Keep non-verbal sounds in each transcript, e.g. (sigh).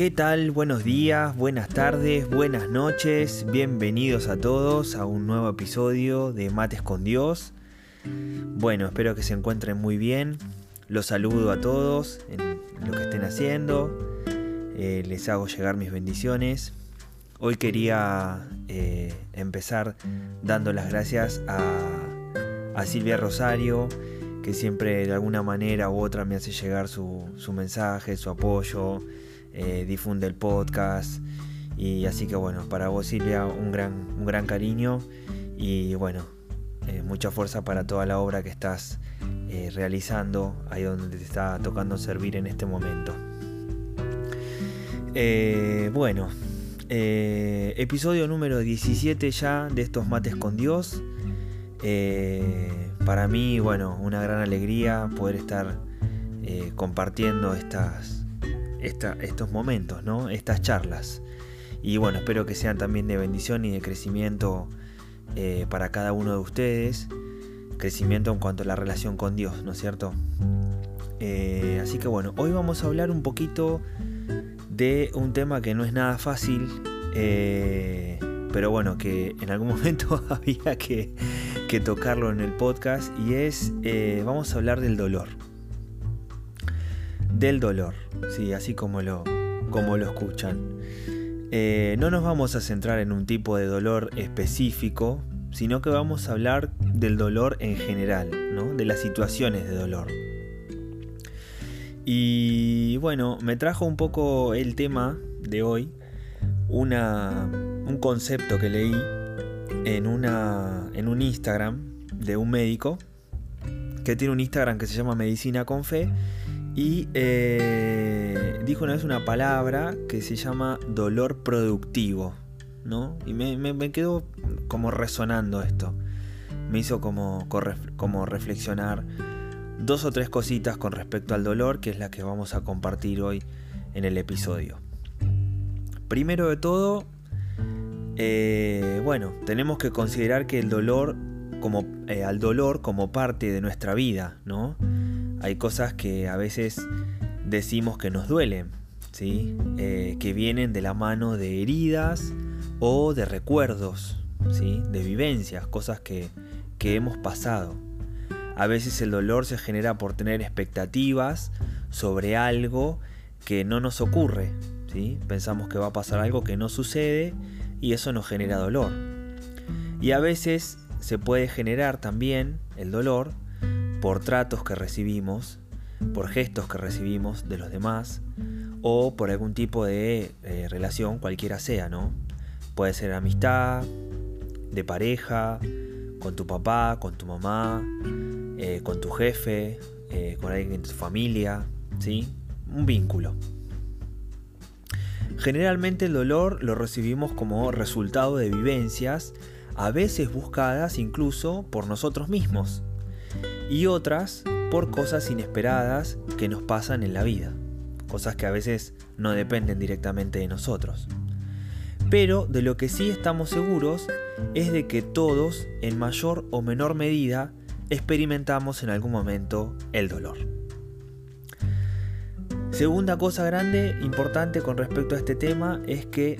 ¿Qué tal? Buenos días, buenas tardes, buenas noches, bienvenidos a todos a un nuevo episodio de Mates con Dios. Bueno, espero que se encuentren muy bien. Los saludo a todos en lo que estén haciendo. Eh, les hago llegar mis bendiciones. Hoy quería eh, empezar dando las gracias a, Silvia Rosario, que siempre de alguna manera u otra me hace llegar su mensaje, su apoyo eh, difunde el podcast. Y así que bueno, para vos Silvia un gran, un gran cariño y bueno, eh, mucha fuerza para toda la obra que estás eh, realizando ahí donde te está tocando servir en este momento. bueno, episodio número 17 ya de estos mates con Dios. para mí, bueno, una gran alegría poder estar compartiendo estas, estos momentos, ¿no? estas charlas. Y bueno, espero que sean también de bendición y de crecimiento eh, para cada uno de ustedes. Crecimiento en cuanto a la relación con Dios, ¿no es cierto? Eh, así que bueno, hoy vamos a hablar un poquito de un tema que no es nada fácil, eh, pero bueno, que en algún (laughs) momento (laughs) había que, que, tocarlo en el podcast y es, vamos a hablar del dolor del dolor, sí, así como lo, como lo escuchan. Eh, no nos vamos a centrar en un tipo de dolor específico, sino que vamos a hablar del dolor en general, ¿no? de las situaciones de dolor. Y bueno, me trajo un poco el tema de hoy, una, un concepto que leí en, una, en un Instagram de un médico que tiene un Instagram que se llama Medicina con Fe y eh, dijo una vez una palabra que se llama dolor productivo, ¿no? Y me, quedó como resonando esto. Me hizo como, como reflexionar dos o tres cositas con respecto al dolor, que es la que vamos a compartir hoy en el episodio. Primero de todo, eh, bueno, tenemos que considerar que el dolor como eh, al dolor como parte de nuestra vida, ¿no? Hay cosas que a veces decimos que nos duelen, ¿sí? Eh, que vienen de la mano de heridas o de recuerdos, ¿sí? de vivencias, cosas que, que hemos pasado. A veces el dolor se genera por tener expectativas sobre algo que no nos ocurre. ¿sí? Pensamos que va a pasar algo que no sucede y eso nos genera dolor. Y a veces se puede generar también el dolor por tratos que recibimos, por gestos que recibimos de los demás o por algún tipo de eh, relación cualquiera sea, ¿no? Puede ser amistad, de pareja, con tu papá, con tu mamá, eh, con tu jefe, eh, con alguien en tu familia, ¿sí? Un vínculo. Generalmente el dolor lo recibimos como resultado de vivencias, a veces buscadas incluso por nosotros mismos, y otras por cosas inesperadas que nos pasan en la vida, cosas que a veces no dependen directamente de nosotros. Pero de lo que sí estamos seguros es de que todos, en mayor o menor medida, experimentamos en algún momento el dolor. Segunda cosa grande, importante con respecto a este tema, es que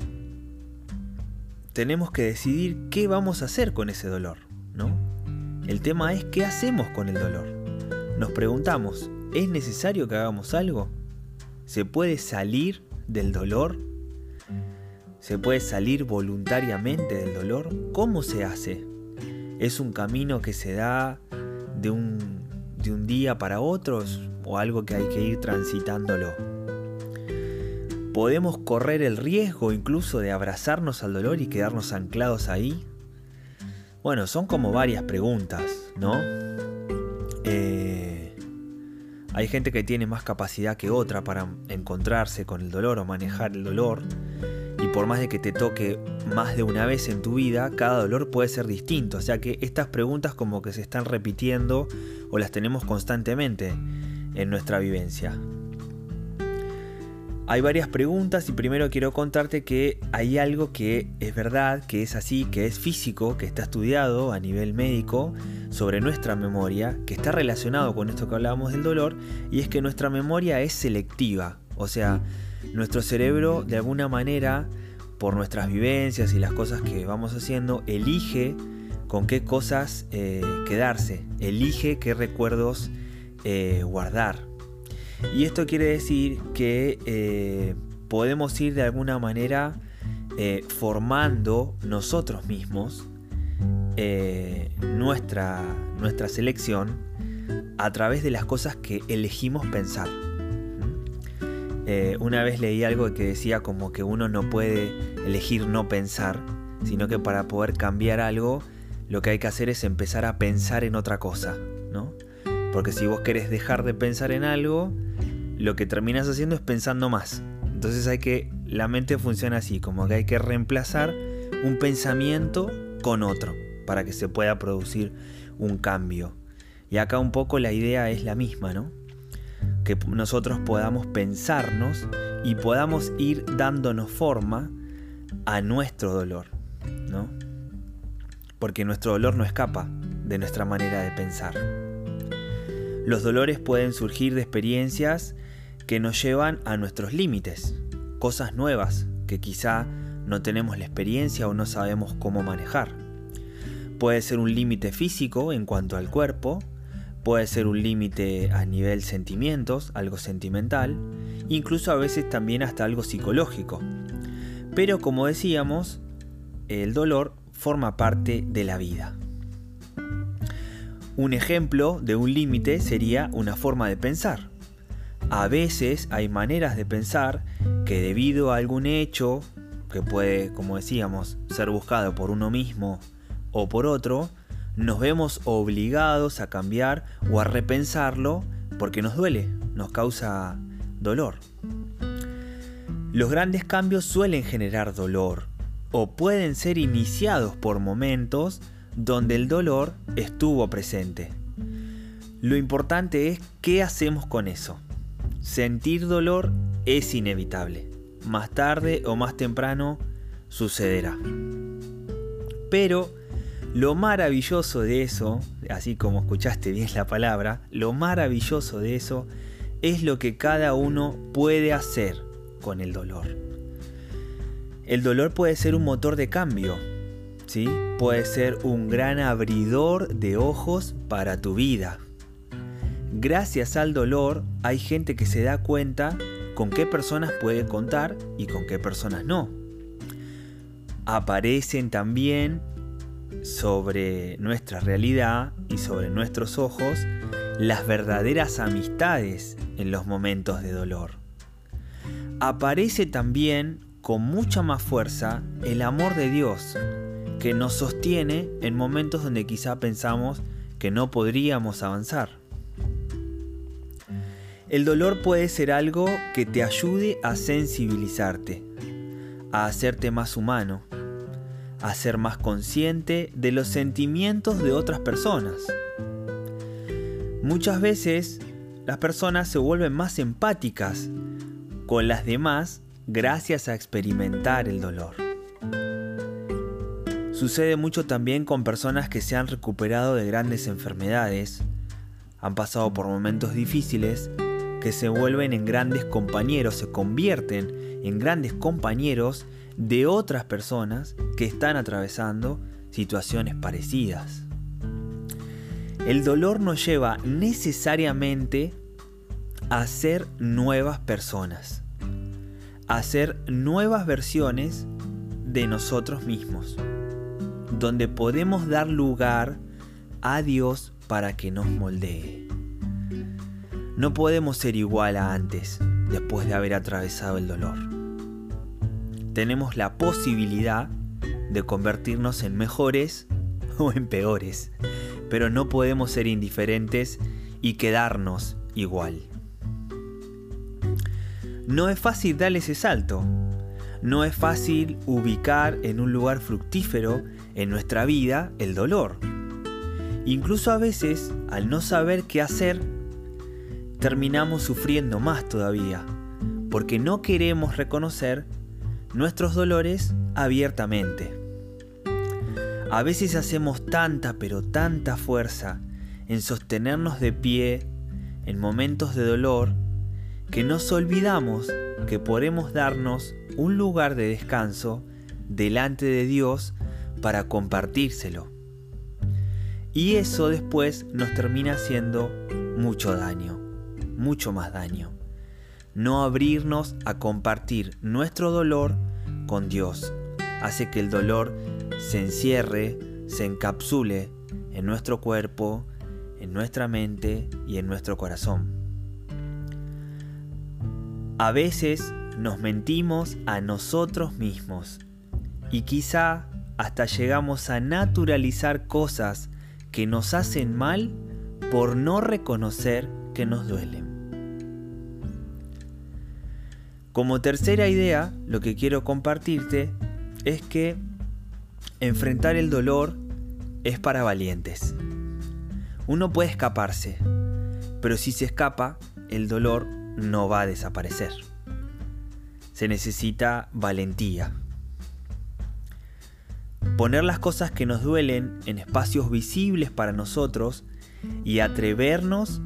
tenemos que decidir qué vamos a hacer con ese dolor. El tema es qué hacemos con el dolor. nos preguntamos, ¿es necesario que hagamos algo? ¿Se puede salir del dolor? ¿Se puede salir voluntariamente del dolor? ¿Cómo se hace? ¿Es un camino que se da de un, día para otro o algo que hay que ir transitándolo? ¿Podemos correr el riesgo incluso de abrazarnos al dolor y quedarnos anclados ahí? Bueno, son como varias preguntas, ¿no? Eh, hay gente que tiene más capacidad que otra para encontrarse con el dolor o manejar el dolor. Y por más de que te toque más de una vez en tu vida, cada dolor puede ser distinto. O sea que estas preguntas como que se están repitiendo o las tenemos constantemente en nuestra vivencia. Hay varias preguntas y primero quiero contarte que hay algo que es verdad, que es así, que es físico, que está estudiado a nivel médico sobre nuestra memoria, que está relacionado con esto que hablábamos del dolor, y es que nuestra memoria es selectiva. O sea, nuestro cerebro de alguna manera, por nuestras vivencias y las cosas que vamos haciendo, elige con qué cosas eh, quedarse, elige qué recuerdos eh, guardar. Y esto quiere decir que eh, podemos ir de alguna manera eh, formando nosotros mismos eh, nuestra, nuestra selección a través de las cosas que elegimos pensar. una vez leí algo que decía como que uno no puede elegir no pensar, sino que para poder cambiar algo lo que hay que hacer es empezar a pensar en otra cosa, ¿no? Porque si vos querés dejar de pensar en algo, lo que terminas haciendo es pensando más. Entonces hay que, la mente funciona así, como que hay que reemplazar un pensamiento con otro para que se pueda producir un cambio. Y acá un poco la idea es la misma, ¿no? Que nosotros podamos pensarnos y podamos ir dándonos forma a nuestro dolor, ¿no? Porque nuestro dolor no escapa de nuestra manera de pensar. Los dolores pueden surgir de experiencias que nos llevan a nuestros límites, cosas nuevas que quizá no tenemos la experiencia o no sabemos cómo manejar. Puede ser un límite físico en cuanto al cuerpo, puede ser un límite a nivel sentimientos, algo sentimental, incluso a veces también hasta algo psicológico. Pero como decíamos, el dolor forma parte de la vida. Un ejemplo de un límite sería una forma de pensar. A veces hay maneras de pensar que debido a algún hecho, que puede, como decíamos, ser buscado por uno mismo o por otro, nos vemos obligados a cambiar o a repensarlo porque nos duele, nos causa dolor. Los grandes cambios suelen generar dolor o pueden ser iniciados por momentos donde el dolor estuvo presente. Lo importante es qué hacemos con eso. Sentir dolor es inevitable. Más tarde o más temprano sucederá. Pero lo maravilloso de eso, así como escuchaste bien la palabra, lo maravilloso de eso es lo que cada uno puede hacer con el dolor. El dolor puede ser un motor de cambio, ¿sí? Puede ser un gran abridor de ojos para tu vida gracias al dolor hay gente que se da cuenta con qué personas puede contar y con qué personas no. Aparecen también sobre nuestra realidad y sobre nuestros ojos las verdaderas amistades en los momentos de dolor. Aparece también con mucha más fuerza el amor de Dios que nos sostiene en momentos donde quizá pensamos que no podríamos avanzar. El dolor puede ser algo que te ayude a sensibilizarte, a hacerte más humano, a ser más consciente de los sentimientos de otras personas. Muchas veces las personas se vuelven más empáticas con las demás gracias a experimentar el dolor. Sucede mucho también con personas que se han recuperado de grandes enfermedades, han pasado por momentos difíciles que se vuelven en grandes compañeros, se convierten en grandes compañeros de otras personas que están atravesando situaciones parecidas. el dolor nos lleva necesariamente a ser nuevas personas, a ser nuevas versiones de nosotros mismos, donde podemos dar lugar a Dios para que nos moldee. No podemos ser igual a antes, después de haber atravesado el dolor. Tenemos la posibilidad de convertirnos en mejores o en peores, pero no podemos ser indiferentes y quedarnos igual. No es fácil darle ese salto. No es fácil ubicar en un lugar fructífero en nuestra vida el dolor. Incluso a veces, al no saber qué hacer, terminamos sufriendo más todavía, porque no queremos reconocer nuestros dolores abiertamente. A veces hacemos tanta pero tanta fuerza en sostenernos de pie en momentos de dolor que nos olvidamos que podemos darnos un lugar de descanso delante de Dios para compartírselo. Y eso después nos termina haciendo mucho daño, mucho más daño. No abrirnos a compartir nuestro dolor con Dios hace que el dolor se encierre, se encapsule en nuestro cuerpo, en nuestra mente y en nuestro corazón. A veces nos mentimos a nosotros mismos y quizá hasta llegamos a naturalizar cosas que nos hacen mal por no reconocer que nos duelen. Como tercera idea, lo que quiero compartirte es que Enfrentar el dolor es para valientes. Uno puede escaparse, pero si se escapa, el dolor no va a desaparecer. Se necesita valentía. Poner las cosas que nos duelen en espacios visibles para nosotros y atrevernos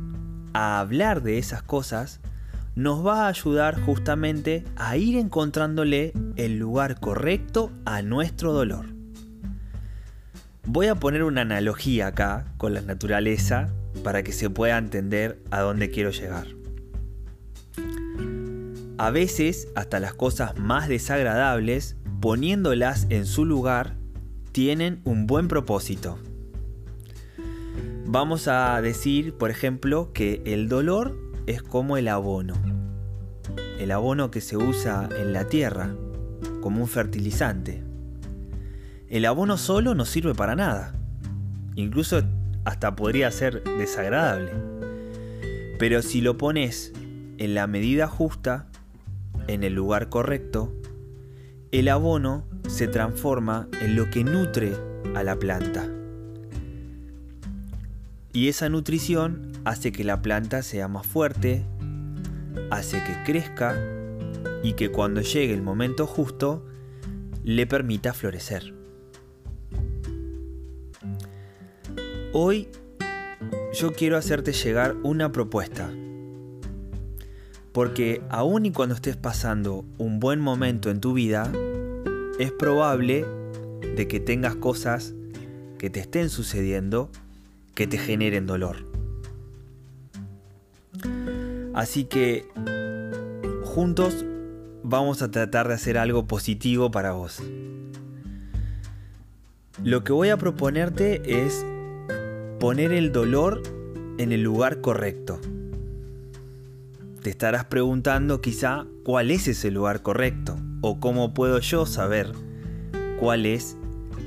a hablar de esas cosas nos va a ayudar justamente a ir encontrándole el lugar correcto a nuestro dolor. Voy a poner una analogía acá con la naturaleza para que se pueda entender a dónde quiero llegar. A veces, hasta las cosas más desagradables, poniéndolas en su lugar, tienen un buen propósito. Vamos a decir, por ejemplo, que el dolor es como el abono. El abono que se usa en la tierra como un fertilizante el abono solo no sirve para nada. Incluso hasta podría ser desagradable. Pero si lo pones en la medida justa, en el lugar correcto, el abono se transforma en lo que nutre a la planta. Y esa nutrición hace que la planta sea más fuerte, hace que crezca y que cuando llegue el momento justo le permita florecer. Hoy yo quiero hacerte llegar una propuesta. Porque aun y cuando estés pasando un buen momento en tu vida, es probable de que tengas cosas que te estén sucediendo que te generen dolor. Así que juntos vamos a tratar de hacer algo positivo para vos. Lo que voy a proponerte es poner el dolor en el lugar correcto. Te estarás preguntando quizá cuál es ese lugar correcto o cómo puedo yo saber cuál es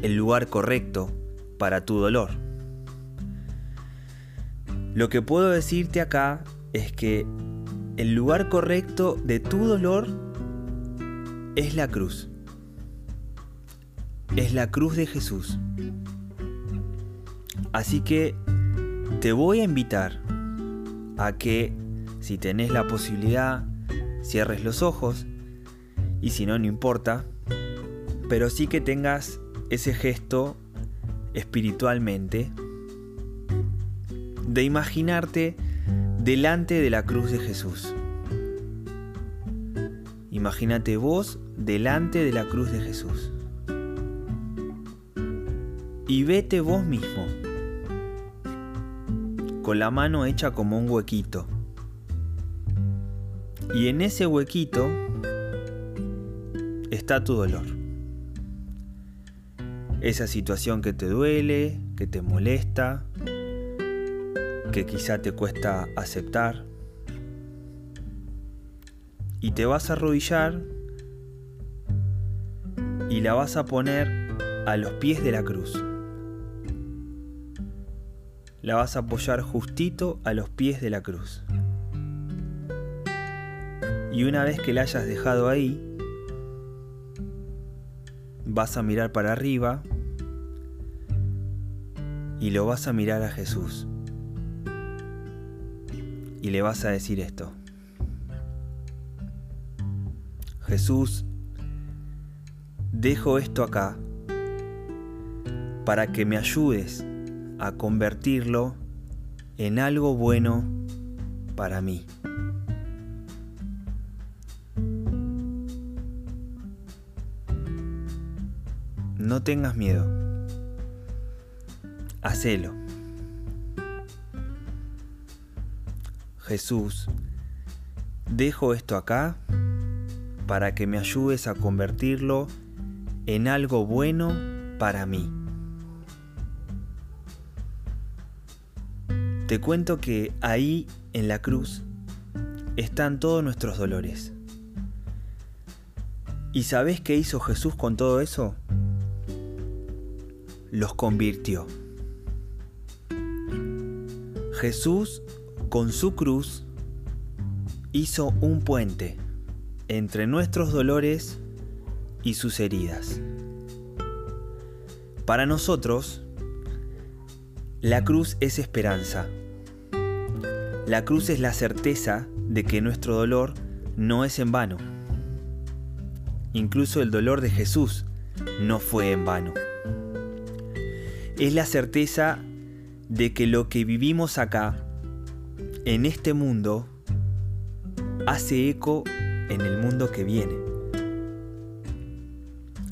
el lugar correcto para tu dolor. Lo que puedo decirte acá es que el lugar correcto de tu dolor es la cruz. Es la cruz de Jesús. Así que te voy a invitar a que si tenés la posibilidad, cierres los ojos y si no, no importa, pero sí que tengas ese gesto espiritualmente de imaginarte delante de la cruz de Jesús. Imagínate vos delante de la cruz de Jesús. Y vete vos mismo con la mano hecha como un huequito. Y en ese huequito está tu dolor. Esa situación que te duele, que te molesta, que quizá te cuesta aceptar. Y te vas a arrodillar y la vas a poner a los pies de la cruz. La vas a apoyar justito a los pies de la cruz. Y una vez que la hayas dejado ahí, vas a mirar para arriba y lo vas a mirar a Jesús. Y le vas a decir esto. Jesús, dejo esto acá para que me ayudes a convertirlo en algo bueno para mí. No tengas miedo. Hacelo. Jesús, dejo esto acá para que me ayudes a convertirlo en algo bueno para mí. Te cuento que ahí en la cruz están todos nuestros dolores. ¿Y sabes qué hizo Jesús con todo eso? Los convirtió. Jesús con su cruz hizo un puente entre nuestros dolores y sus heridas. Para nosotros, la cruz es esperanza. La cruz es la certeza de que nuestro dolor no es en vano. Incluso el dolor de Jesús no fue en vano. Es la certeza de que lo que vivimos acá, en este mundo, hace eco en el mundo que viene.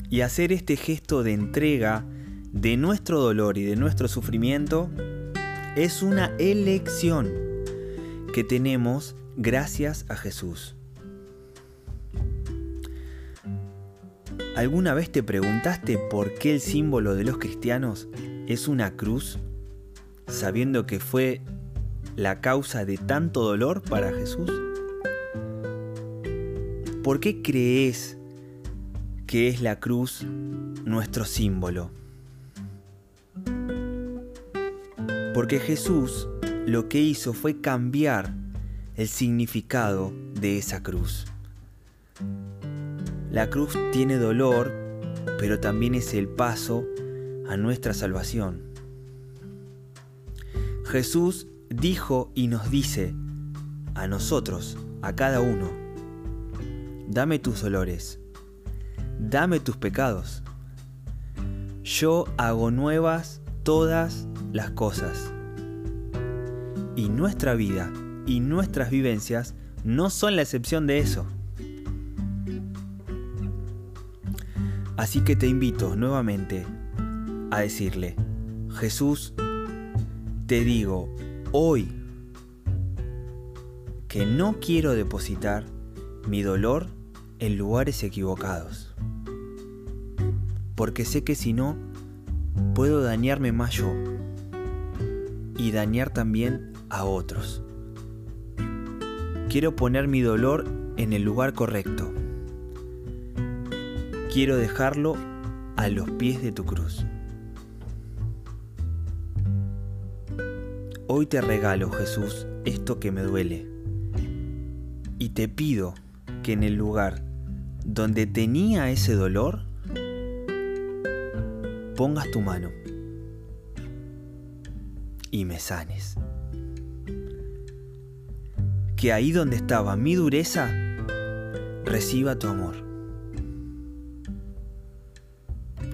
Y hacer este gesto de entrega de nuestro dolor y de nuestro sufrimiento es una elección que tenemos gracias a Jesús. ¿Alguna vez te preguntaste por qué el símbolo de los cristianos es una cruz, sabiendo que fue la causa de tanto dolor para Jesús? ¿Por qué crees que es la cruz nuestro símbolo? Porque Jesús lo que hizo fue cambiar el significado de esa cruz. La cruz tiene dolor, pero también es el paso a nuestra salvación. Jesús dijo y nos dice a nosotros, a cada uno, dame tus dolores, dame tus pecados. Yo hago nuevas todas las cosas. Y nuestra vida y nuestras vivencias no son la excepción de eso. Así que te invito nuevamente a decirle, Jesús, te digo hoy que no quiero depositar mi dolor en lugares equivocados. Porque sé que si no, puedo dañarme más yo y dañar también a otros. Quiero poner mi dolor en el lugar correcto. Quiero dejarlo a los pies de tu cruz. Hoy te regalo, Jesús, esto que me duele. Y te pido que en el lugar donde tenía ese dolor, pongas tu mano y me sanes. Que ahí donde estaba mi dureza, reciba tu amor.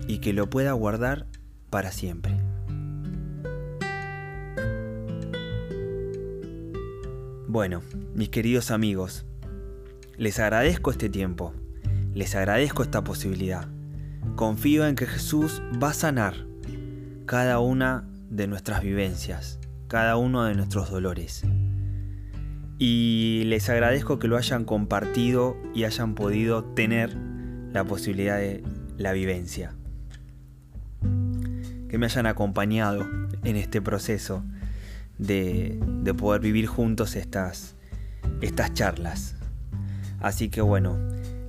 Y que lo pueda guardar para siempre. Bueno, mis queridos amigos, les agradezco este tiempo. Les agradezco esta posibilidad. Confío en que Jesús va a sanar cada una de nuestras vivencias, cada uno de nuestros dolores. Y les agradezco que lo hayan compartido y hayan podido tener la posibilidad de la vivencia. Que me hayan acompañado en este proceso de, poder vivir juntos estas, estas charlas. Así que bueno,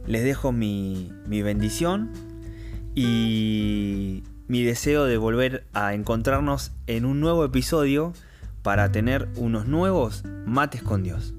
les dejo mi, mi bendición y mi deseo de volver a encontrarnos en un nuevo episodio para tener unos nuevos mates con Dios.